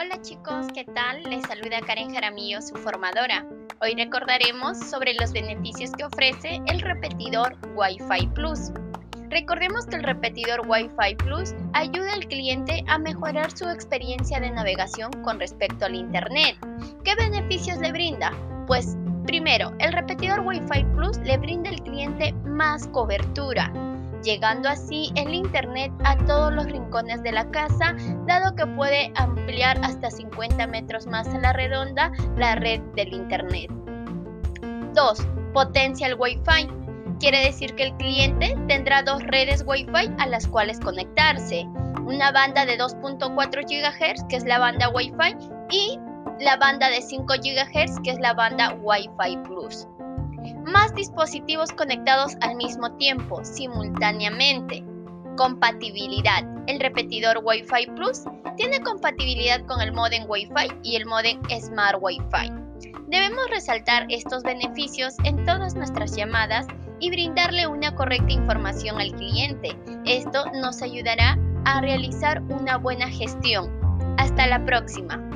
Hola chicos, ¿qué tal? Les saluda Karen Jaramillo, su formadora. Hoy recordaremos sobre los beneficios que ofrece el repetidor Wi-Fi Plus. Recordemos que el repetidor Wi-Fi Plus ayuda al cliente a mejorar su experiencia de navegación con respecto al Internet. ¿Qué beneficios le brinda? Pues primero, el repetidor Wi-Fi Plus le brinda al cliente más cobertura, llegando así el Internet a todos los rincones de la casa, dado que puede ampliar hasta 50 metros más a la redonda la red del Internet. 2. Potencial Wi-Fi. Quiere decir que el cliente tendrá dos redes Wi-Fi a las cuales conectarse. Una banda de 2.4 GHz, que es la banda Wi-Fi, y la banda de 5 GHz, que es la banda Wi-Fi Plus más dispositivos conectados al mismo tiempo, simultáneamente. Compatibilidad. El repetidor Wi-Fi Plus tiene compatibilidad con el modem Wi-Fi y el modem Smart Wi-Fi. Debemos resaltar estos beneficios en todas nuestras llamadas y brindarle una correcta información al cliente. Esto nos ayudará a realizar una buena gestión. Hasta la próxima.